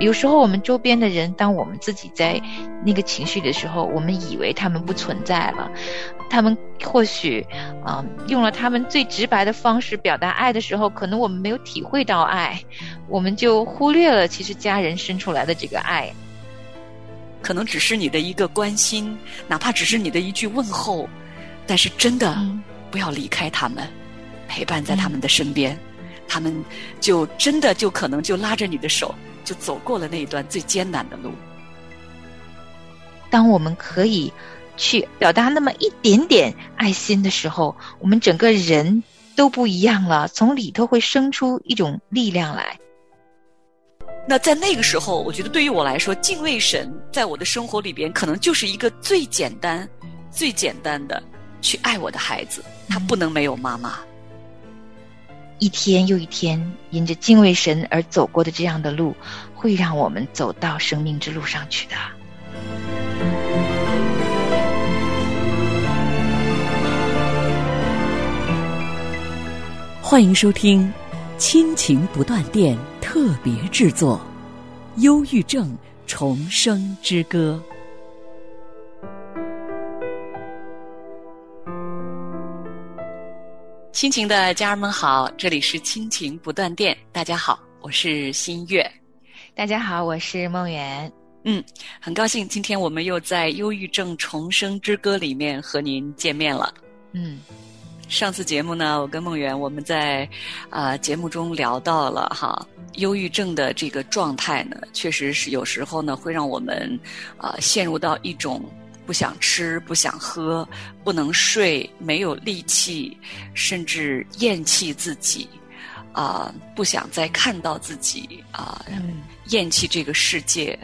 有时候我们周边的人，当我们自己在那个情绪的时候，我们以为他们不存在了，他们或许啊用了他们最直白的方式表达爱的时候，可能我们没有体会到爱，我们就忽略了其实家人生出来的这个爱，可能只是你的一个关心，哪怕只是你的一句问候，但是真的不要离开他们，陪伴在他们的身边，他们就真的就可能就拉着你的手。就走过了那一段最艰难的路。当我们可以去表达那么一点点爱心的时候，我们整个人都不一样了，从里头会生出一种力量来。那在那个时候，我觉得对于我来说，敬畏神在我的生活里边，可能就是一个最简单、最简单的去爱我的孩子。他不能没有妈妈。一天又一天，因着敬畏神而走过的这样的路，会让我们走到生命之路上去的。欢迎收听《亲情不断电》特别制作，《忧郁症重生之歌》。亲情的家人们好，这里是亲情不断电。大家好，我是新月。大家好，我是梦圆。嗯，很高兴今天我们又在《忧郁症重生之歌》里面和您见面了。嗯，上次节目呢，我跟梦圆我们在啊节目中聊到了哈，忧郁症的这个状态呢，确实是有时候呢会让我们啊陷入到一种。不想吃，不想喝，不能睡，没有力气，甚至厌弃自己，啊，不想再看到自己，啊，厌弃这个世界，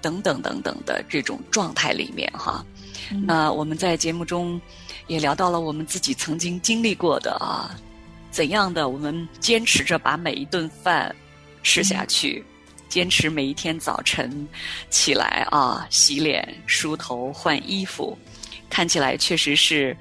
等等等等的这种状态里面哈。那我们在节目中也聊到了我们自己曾经经历过的啊，怎样的我们坚持着把每一顿饭吃下去。坚持每一天早晨起来啊，洗脸、梳头、换衣服，看起来确实是，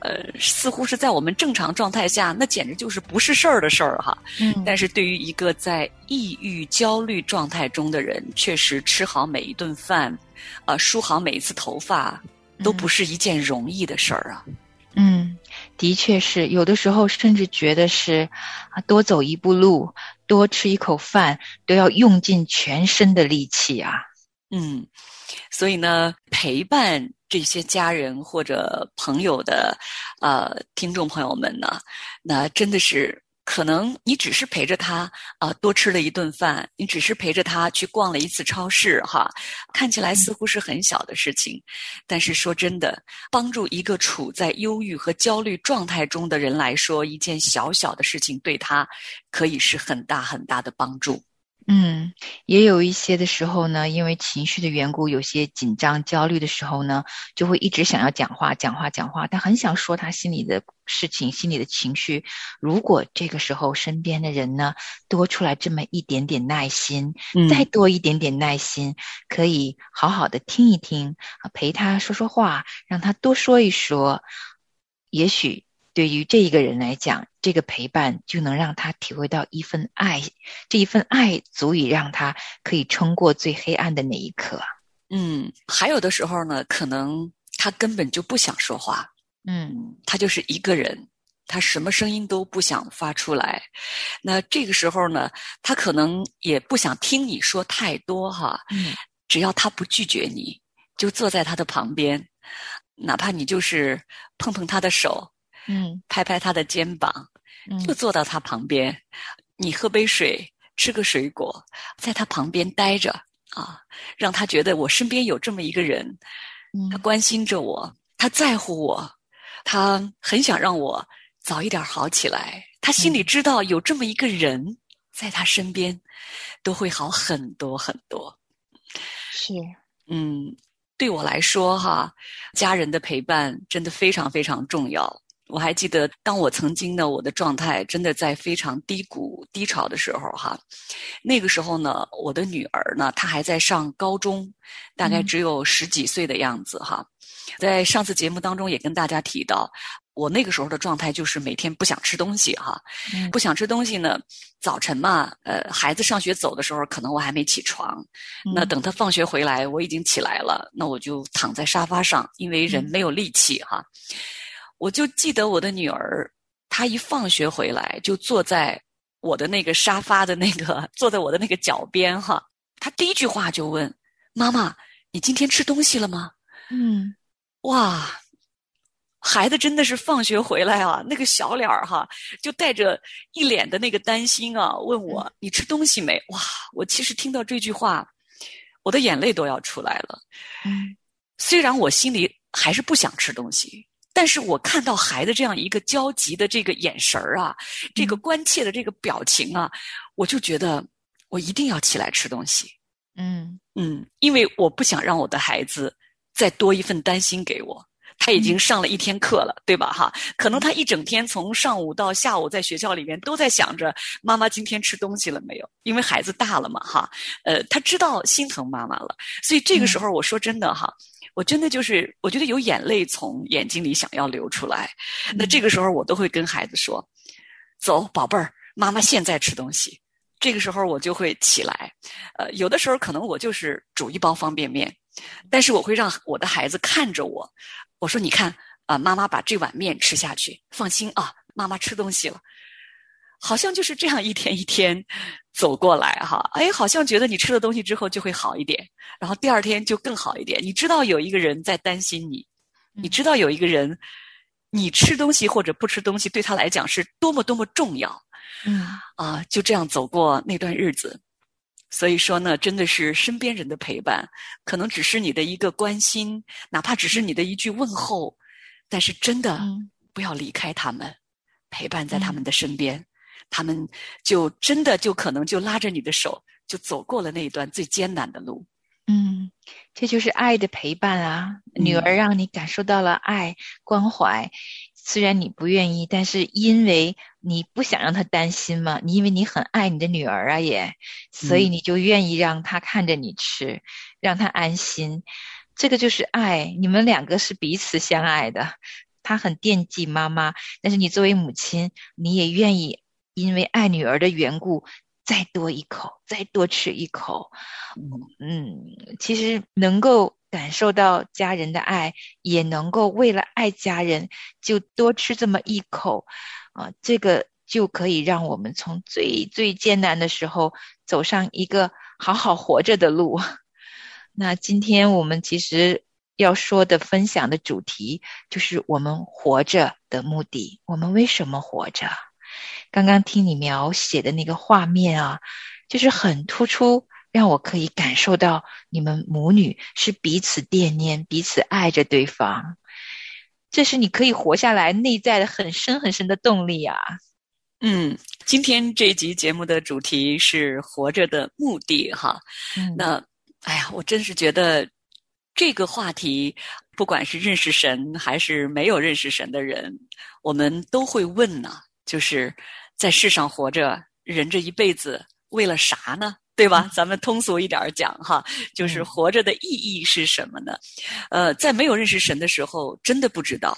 呃，似乎是在我们正常状态下，那简直就是不是事儿的事儿哈。嗯。但是对于一个在抑郁、焦虑状态中的人，确实吃好每一顿饭，呃，梳好每一次头发，都不是一件容易的事儿啊。嗯，的确是，有的时候甚至觉得是啊，多走一步路。多吃一口饭都要用尽全身的力气啊！嗯，所以呢，陪伴这些家人或者朋友的呃听众朋友们呢，那真的是。可能你只是陪着他啊，多吃了一顿饭；你只是陪着他去逛了一次超市，哈，看起来似乎是很小的事情，但是说真的，帮助一个处在忧郁和焦虑状态中的人来说，一件小小的事情对他可以是很大很大的帮助。嗯，也有一些的时候呢，因为情绪的缘故，有些紧张、焦虑的时候呢，就会一直想要讲话、讲话、讲话。他很想说他心里的事情、心里的情绪。如果这个时候身边的人呢，多出来这么一点点耐心，再多一点点耐心，可以好好的听一听，陪他说说话，让他多说一说，也许。对于这一个人来讲，这个陪伴就能让他体会到一份爱，这一份爱足以让他可以撑过最黑暗的那一刻。嗯，还有的时候呢，可能他根本就不想说话，嗯，他就是一个人，他什么声音都不想发出来。那这个时候呢，他可能也不想听你说太多哈，嗯，只要他不拒绝你，就坐在他的旁边，哪怕你就是碰碰他的手。嗯，拍拍他的肩膀，就坐到他旁边，你喝杯水，吃个水果，在他旁边待着啊，让他觉得我身边有这么一个人，他关心着我，他在乎我，他很想让我早一点好起来。他心里知道有这么一个人在他身边，都会好很多很多。是，嗯，对我来说哈，家人的陪伴真的非常非常重要。我还记得，当我曾经呢，我的状态真的在非常低谷、低潮的时候，哈，那个时候呢，我的女儿呢，她还在上高中，大概只有十几岁的样子，哈。在上次节目当中也跟大家提到，我那个时候的状态就是每天不想吃东西哈，嗯不想吃东西呢。早晨嘛，呃，孩子上学走的时候，可能我还没起床，那等他放学回来，我已经起来了，那我就躺在沙发上，因为人没有力气哈。我就记得我的女儿，她一放学回来就坐在我的那个沙发的那个，坐在我的那个脚边哈。她第一句话就问：“妈妈，你今天吃东西了吗？”嗯哇，孩子真的是放学回来啊，那个小脸儿哈，就带着一脸的那个担心啊，问我你吃东西没？哇，我其实听到这句话，我的眼泪都要出来了。嗯虽然我心里还是不想吃东西，但是我看到孩子这样一个焦急的这个眼神儿啊，这个关切的这个表情啊，我就觉得我一定要起来吃东西。嗯嗯，因为我不想让我的孩子再多一份担心给我。他已经上了一天课了，对吧？哈，可能他一整天从上午到下午在学校里面都在想着妈妈今天吃东西了没有？因为孩子大了嘛，哈，呃，他知道心疼妈妈了，所以这个时候我说真的哈，我真的就是我觉得有眼泪从眼睛里想要流出来，那这个时候我都会跟孩子说：“走，宝贝儿，妈妈现在吃东西。”这个时候我就会起来，呃，有的时候可能我就是煮一包方便面，但是我会让我的孩子看着我，我说：“你看啊、妈妈把这碗面吃下去，放心啊，妈妈吃东西了。”好像就是这样一天一天走过来哈，哎，好像觉得你吃了东西之后就会好一点，然后第二天就更好一点。你知道有一个人在担心你，你知道有一个人，你吃东西或者不吃东西对他来讲是多么多么重要。嗯啊，就这样走过那段日子。所以说呢，真的是身边人的陪伴，可能只是你的一个关心，哪怕只是你的一句问候，但是真的嗯不要离开他们，陪伴在他们的身边，他们就真的就可能就拉着你的手，就走过了那一段最艰难的路。嗯，这就是爱的陪伴啊！女儿让你感受到了爱关怀，虽然你不愿意，但是因为你不想让她担心嘛，你因为你很爱你的女儿啊也，所以嗯你就愿意让她看着你吃，让她安心。这个就是爱，你们两个是彼此相爱的。她很惦记妈妈，但是你作为母亲，你也愿意因为爱女儿的缘故，再多一口，再多吃一口。嗯，其实能够感受到家人的爱，也能够为了爱家人就多吃这么一口，啊，这个就可以让我们从最最艰难的时候走上一个好好活着的路。那今天我们其实要说的分享的主题就是我们活着的目的，我们为什么活着？刚刚听你描写的那个画面啊，就是很突出。让我可以感受到你们母女是彼此惦念、彼此爱着对方，这是你可以活下来内在的很深很深的动力啊！嗯，今天这集节目的主题是活着的目的哈。嗯那哎呀，我真是觉得这个话题，不管是认识神还是没有认识神的人，我们都会问呢，就是在世上活着，人这一辈子为了啥呢？对吧？咱们通俗一点儿讲哈，就是活着的意义是什么呢？呃，在没有认识神的时候，真的不知道，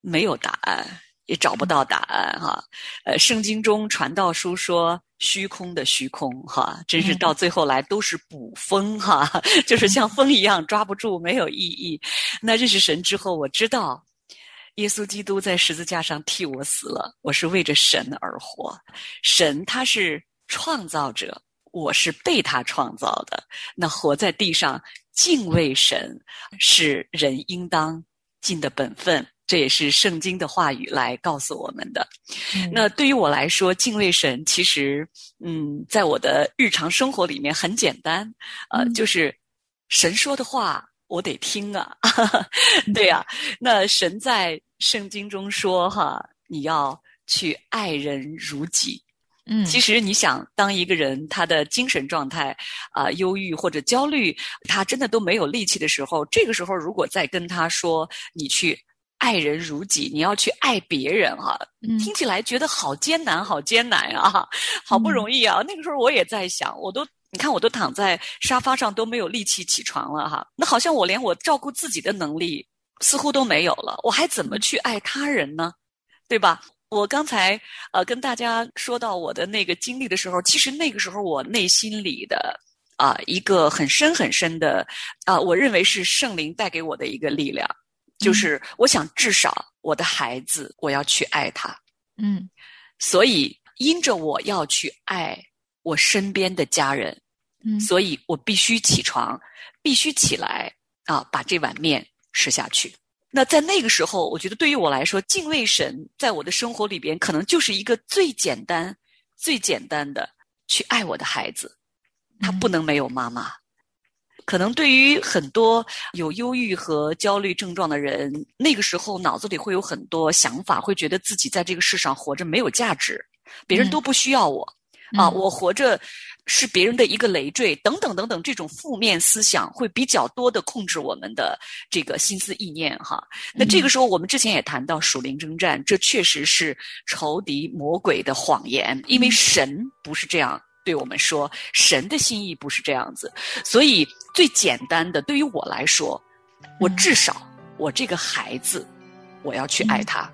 没有答案，也找不到答案哈。呃，圣经中传道书说虚空的虚空哈，真是到最后来都是捕风哈，就是像风一样抓不住，没有意义。那认识神之后，我知道。耶稣基督在十字架上替我死了，我是为着神而活。神他是创造者，我是被他创造的。那活在地上敬畏神，是人应当尽的本分。这也是圣经的话语来告诉我们的。嗯那对于我来说，敬畏神其实，嗯，在我的日常生活里面很简单，呃，嗯就是神说的话我得听啊，对呀、那神在圣经中说哈，你要去爱人如己。嗯，其实你想，当一个人他的精神状态啊、忧郁或者焦虑，他真的都没有力气的时候，这个时候如果再跟他说你去爱人如己，你要去爱别人哈、嗯听起来觉得好艰难，好艰难啊，好不容易啊。那个时候我也在想，我都你看我都躺在沙发上都没有力气起床了哈，那好像我连我照顾自己的能力似乎都没有了，我还怎么去爱他人呢？对吧？我刚才呃跟大家说到我的那个经历的时候，其实那个时候我内心里的啊一个很深很深的啊，我认为是圣灵带给我的一个力量，就是我想至少我的孩子我要去爱他，嗯，所以因着我要去爱我身边的家人，嗯，所以我必须起床，必须起来啊，把这碗面吃下去。那在那个时候，我觉得对于我来说，敬畏神在我的生活里边，可能就是一个最简单、最简单的去爱我的孩子。他不能没有妈妈。可能对于很多有忧郁和焦虑症状的人，那个时候脑子里会有很多想法，会觉得自己在这个世上活着没有价值，别人都不需要我啊，我活着。是别人的一个累赘，等等等等，这种负面思想会比较多的控制我们的这个心思意念哈。那这个时候，我们之前也谈到属灵征战，这确实是仇敌魔鬼的谎言，因为神不是这样对我们说，神的心意不是这样子。所以最简单的，对于我来说，我至少我这个孩子，我要去爱他。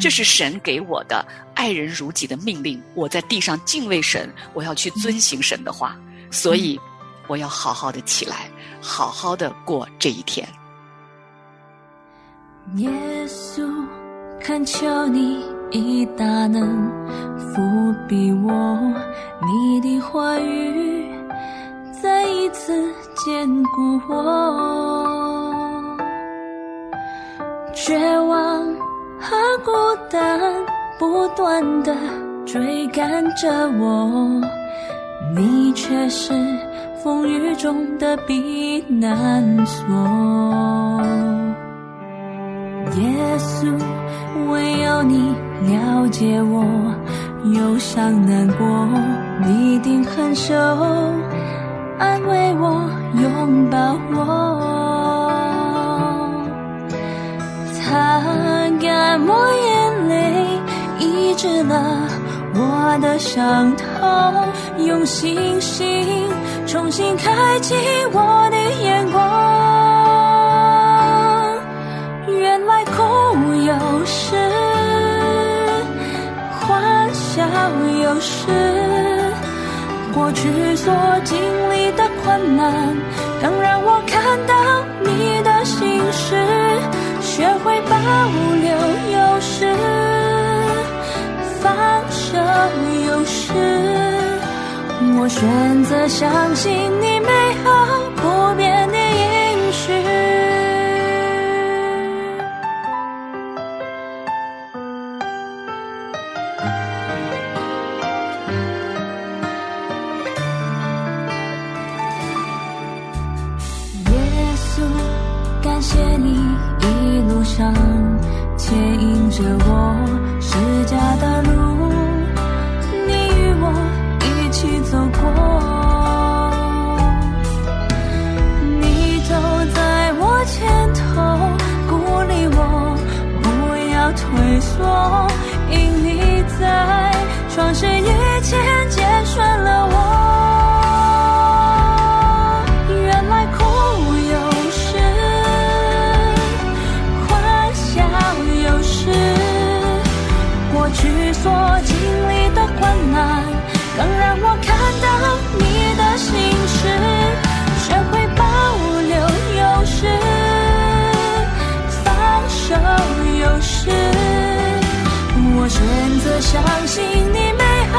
这是神给我的爱人如己的命令。我在地上敬畏神，我要去遵行神的话，所以我要好好的起来，好好的过这一天。耶稣，恳求你以大能伏庇我，你的话语再一次坚固我，绝望。和孤单不断的追赶着我，你却是风雨中的避难所。耶稣，唯有你了解我忧伤难过，你一定很手安慰我，拥抱我。擦干我眼泪，医治了我的伤痛，用星星重新开启我的眼光。原来哭有时，欢笑有时，过去所经历的困难，更让我看到你的心事。学会保留，有时放手，有时我选择相信你美好不变。相信你美好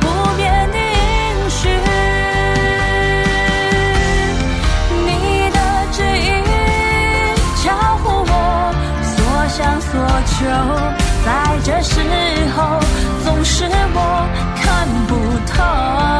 不变的应许。你的指引超乎我所想所求。在这时候，总是我看不透。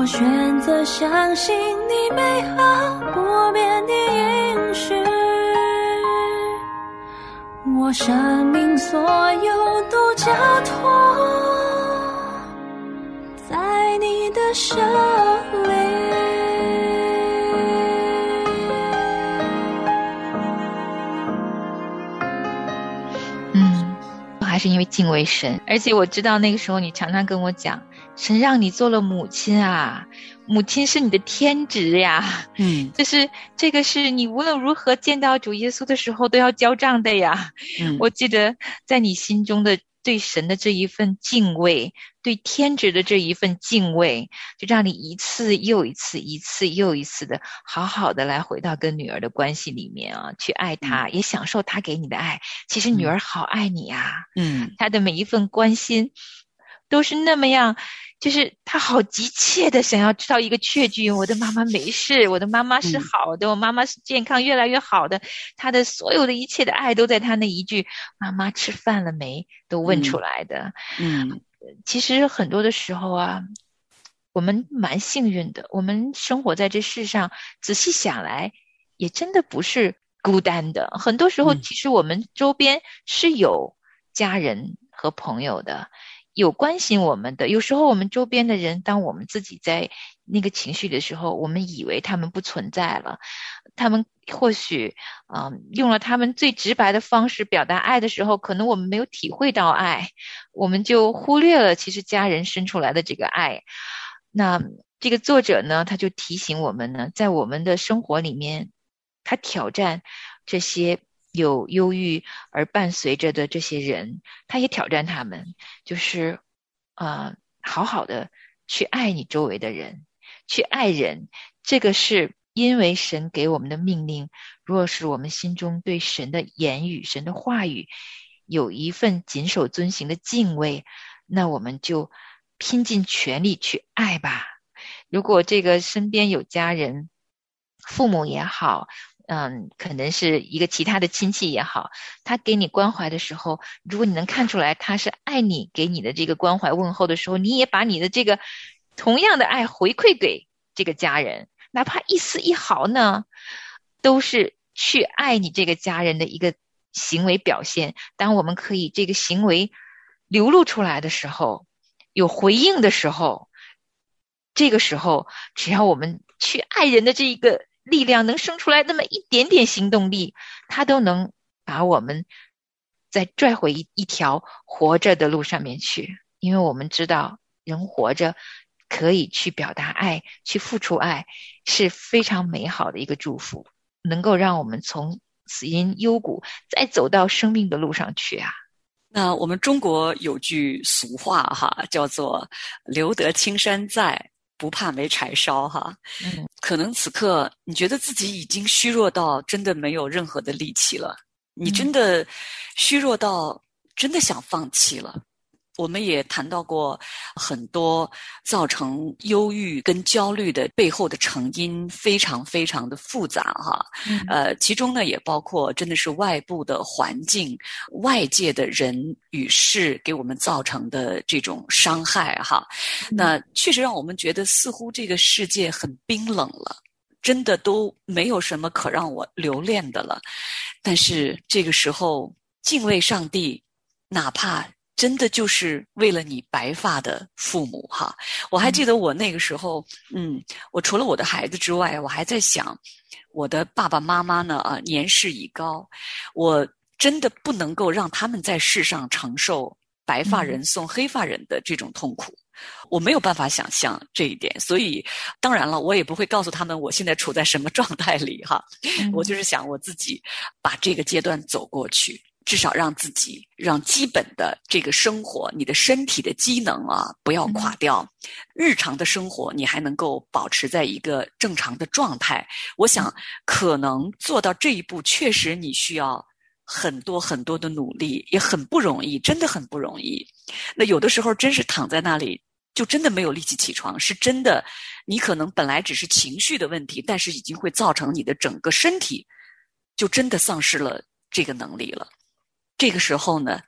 我选择相信你美好不变的应许。我生命所有都交托在你的手里。嗯，我还是因为敬畏神，而且我知道那个时候你常常跟我讲，神让你做了母亲啊，母亲是你的天职呀，嗯，就是这个是你无论如何见到主耶稣的时候都要交账的呀。嗯，我记得在你心中的。对神的这一份敬畏，对天职的这一份敬畏，就让你一次又一次、一次又一次的好好的来回到跟女儿的关系里面啊，去爱她，也享受她给你的爱。其实女儿好爱你呀，嗯，她的每一份关心都是那么样。就是他好急切的想要知道一个确据，我的妈妈没事，我的妈妈是好的，我妈妈是健康越来越好的，他的所有的一切的爱都在他那一句“妈妈吃饭了没”都问出来的。嗯，其实很多的时候啊，我们蛮幸运的，我们生活在这世上，仔细想来，也真的不是孤单的。很多时候，其实我们周边是有家人和朋友的。有关心我们的，有时候我们周边的人，当我们自己在那个情绪的时候，我们以为他们不存在了，他们或许嗯用了他们最直白的方式表达爱的时候，可能我们没有体会到爱，我们就忽略了其实家人生出来的这个爱。那这个作者呢，他就提醒我们呢，在我们的生活里面，他挑战这些。有忧郁而伴随着的这些人，他也挑战他们，就是啊，好好的去爱你周围的人，去爱人。这个是因为神给我们的命令。若是我们心中对神的言语、神的话语有一份谨守遵行的敬畏，那我们就拼尽全力去爱吧。如果这个身边有家人、父母也好。嗯，可能是一个其他的亲戚也好，他给你关怀的时候，如果你能看出来他是爱你，给你的这个关怀问候的时候，你也把你的这个同样的爱回馈给这个家人，哪怕一丝一毫呢，都是去爱你这个家人的一个行为表现。当我们可以这个行为流露出来的时候，有回应的时候，这个时候只要我们去爱人的这一个。力量能生出来那么一点点行动力，它都能把我们再拽回一一条活着的路上面去。因为我们知道，人活着可以去表达爱，去付出爱，是非常美好的一个祝福，能够让我们从死因幽谷再走到生命的路上去啊。那我们中国有句俗话哈，叫做“留得青山在”。不怕没柴烧，哈，嗯，可能此刻你觉得自己已经虚弱到真的没有任何的力气了，你真的虚弱到真的想放弃了。我们也谈到过很多造成忧郁跟焦虑的背后的成因，非常非常的复杂哈。呃，其中呢也包括真的是外部的环境、外界的人与事给我们造成的这种伤害哈。那确实让我们觉得似乎这个世界很冰冷了，真的都没有什么可让我留恋的了。但是这个时候敬畏上帝，哪怕。真的就是为了你白发的父母哈！我还记得我那个时候，嗯，我除了我的孩子之外，我还在想，我的爸爸妈妈呢啊，年事已高，我真的不能够让他们在世上承受白发人送黑发人的这种痛苦，我没有办法想象这一点。所以，当然了，我也不会告诉他们我现在处在什么状态里哈。我就是想我自己把这个阶段走过去。至少让自己让基本的这个生活，你的身体的机能啊不要垮掉，日常的生活你还能够保持在一个正常的状态。我想可能做到这一步，确实你需要很多很多的努力，也很不容易，真的很不容易。那有的时候真是躺在那里，就真的没有力气起床，是真的。你可能本来只是情绪的问题，但是已经会造成你的整个身体就真的丧失了这个能力了。这个时候呢，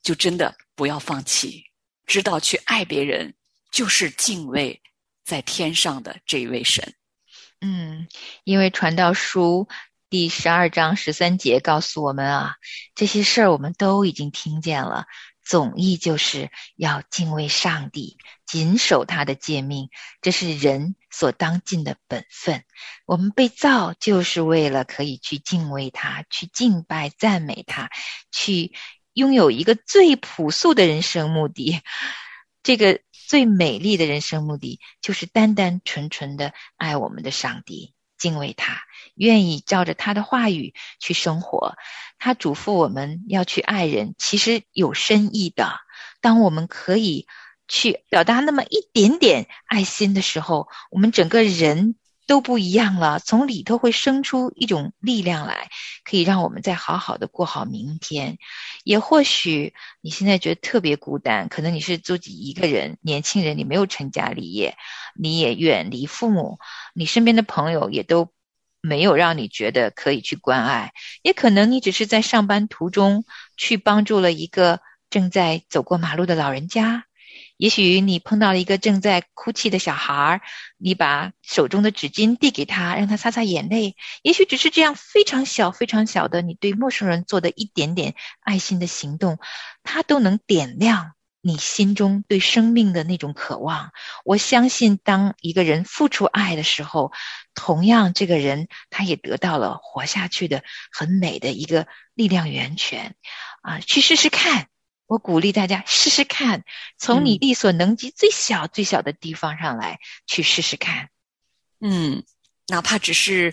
就真的不要放弃，知道去爱别人，就是敬畏在天上的这一位神。嗯，因为传道书第十二章十三节告诉我们啊，这些事儿我们都已经听见了。总意就是要敬畏上帝，谨守他的诫命，这是人所当尽的本分。我们被造就是为了可以去敬畏他，去敬拜赞美他，去拥有一个最朴素的人生目的。这个最美丽的人生目的，就是单单纯纯的爱我们的上帝，敬畏他，愿意照着他的话语去生活。他嘱咐我们要去爱人，其实有深意的。当我们可以去表达那么一点点爱心的时候，我们整个人都不一样了，从里头会生出一种力量来，可以让我们再好好的过好明天。也或许你现在觉得特别孤单，可能你是自己一个人，年轻人，你没有成家立业，你也远离父母，你身边的朋友也都。没有让你觉得可以去关爱，也可能你只是在上班途中去帮助了一个正在走过马路的老人家，也许你碰到了一个正在哭泣的小孩儿，你把手中的纸巾递给他，让他擦擦眼泪。也许只是这样非常小、非常小的，你对陌生人做的一点点爱心的行动，他都能点亮。你心中对生命的那种渴望，我相信，当一个人付出爱的时候，同样，这个人他也得到了活下去的很美的一个力量源泉，啊，去试试看。我鼓励大家试试看，从你力所能及最小最小的地方上来去试试看。嗯。哪怕只是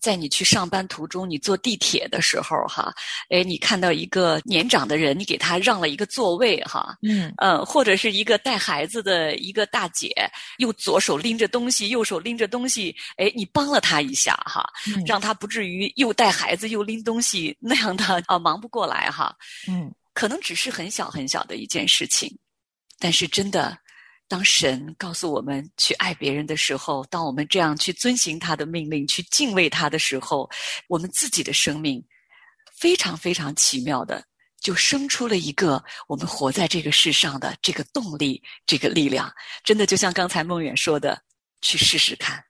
在你去上班途中，你坐地铁的时候，哈，哎，你看到一个年长的人，你给他让了一个座位，哈，嗯，呃，或者是一个带孩子的一个大姐，又左手拎着东西，右手拎着东西，哎，你帮了他一下，哈，让他不至于又带孩子又拎东西那样的啊，忙不过来，哈，嗯，可能只是很小很小的一件事情，但是真的。当神告诉我们去爱别人的时候，当我们这样去遵行他的命令、去敬畏他的时候，我们自己的生命非常非常奇妙的，就生出了一个我们活在这个世上的这个动力、这个力量。真的，就像刚才孟远说的，去试试看。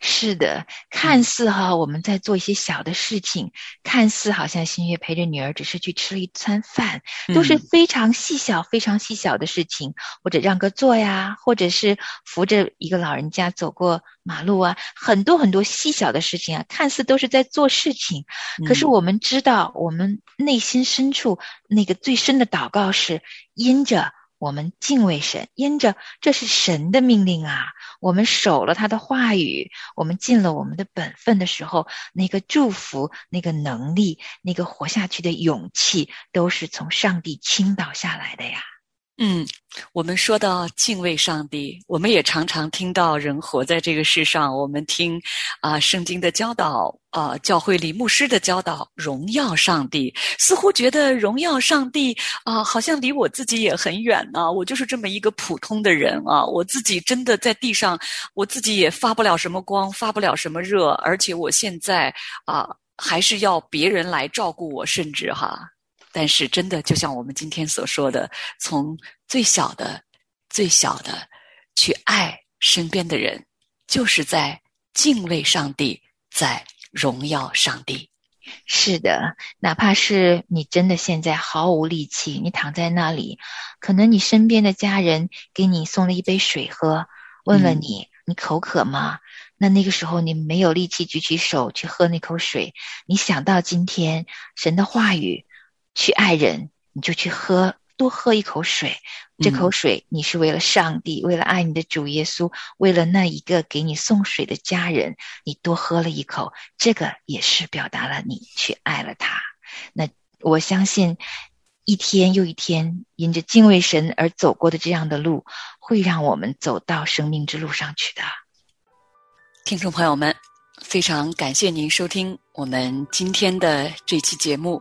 是的，看似哈我们在做一些小的事情，看似好像新月陪着女儿只是去吃了一餐饭，都是非常细小、非常细小的事情，或者让个座呀，或者是扶着一个老人家走过马路啊，很多很多细小的事情啊，看似都是在做事情，可是我们知道，我们内心深处那个最深的祷告是因着。我们敬畏神，因着这是神的命令啊，我们守了他的话语，我们尽了我们的本分的时候，那个祝福、那个能力、那个活下去的勇气，都是从上帝倾倒下来的呀。嗯，我们说到敬畏上帝，我们也常常听到人活在这个世上，我们听啊圣经的教导啊，教会里牧师的教导，荣耀上帝，似乎觉得荣耀上帝啊，好像离我自己也很远呢。我就是这么一个普通的人啊，我自己真的在地上，我自己也发不了什么光，发不了什么热，而且我现在啊，还是要别人来照顾我，甚至哈。但是，真的就像我们今天所说的，从最小的、最小的去爱身边的人，就是在敬畏上帝，在荣耀上帝。是的，哪怕是你真的现在毫无力气，你躺在那里，可能你身边的家人给你送了一杯水喝，问问你你口渴吗？那那个时候你没有力气举起手去喝那口水，你想到今天神的话语。去爱人，你就去喝，多喝一口水。这口水，你是为了上帝，为了爱你的主耶稣，为了那一个给你送水的家人，你多喝了一口，这个也是表达了你去爱了他。那我相信，一天又一天，因着敬畏神而走过的这样的路，会让我们走到生命之路上去的。听众朋友们，非常感谢您收听我们今天的这期节目。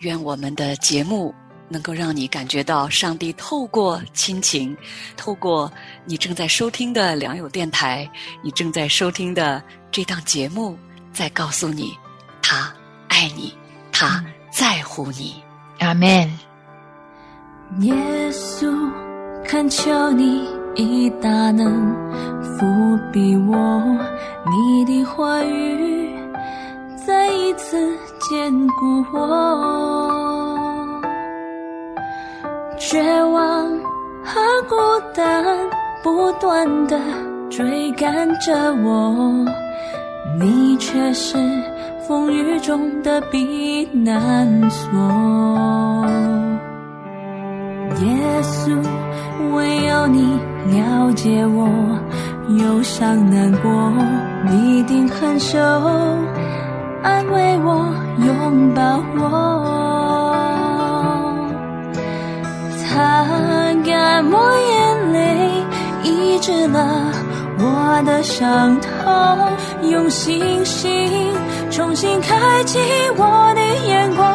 愿我们的节目能够让你感觉到上帝透过亲情，透过你正在收听的良友电台，你正在收听的这档节目，在告诉你，他爱你，他在乎你。阿门。耶稣，恳求你以大能伏庇我，你的话语再一次坚固我。绝望和孤单不断的追赶着我，你却是风雨中的避难所。耶稣，唯有你了解我忧伤难过，你定很手安慰我，拥抱我，擦干我眼泪，医治了我的伤痛，用信心重新开启我的眼光。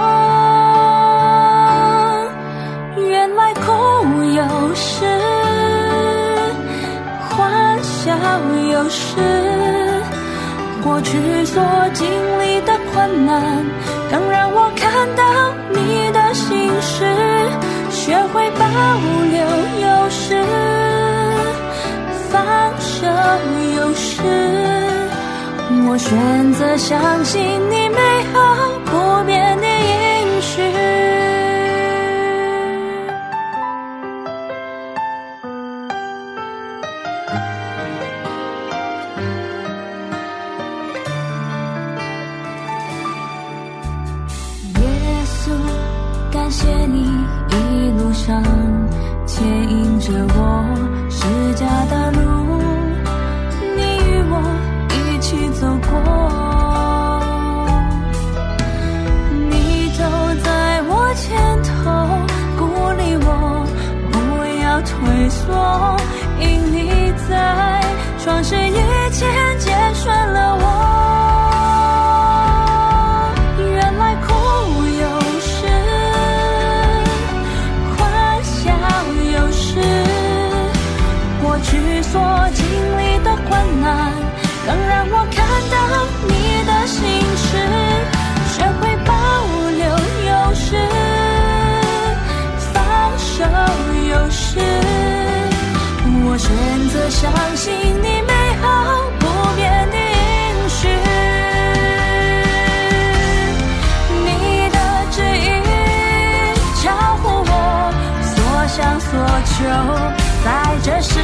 原来哭有时，欢笑有时，过去所经历的困难，更让我看到你的心事，学会保留有时，放手有时，我选择相信你美好不变的应许。就，在这时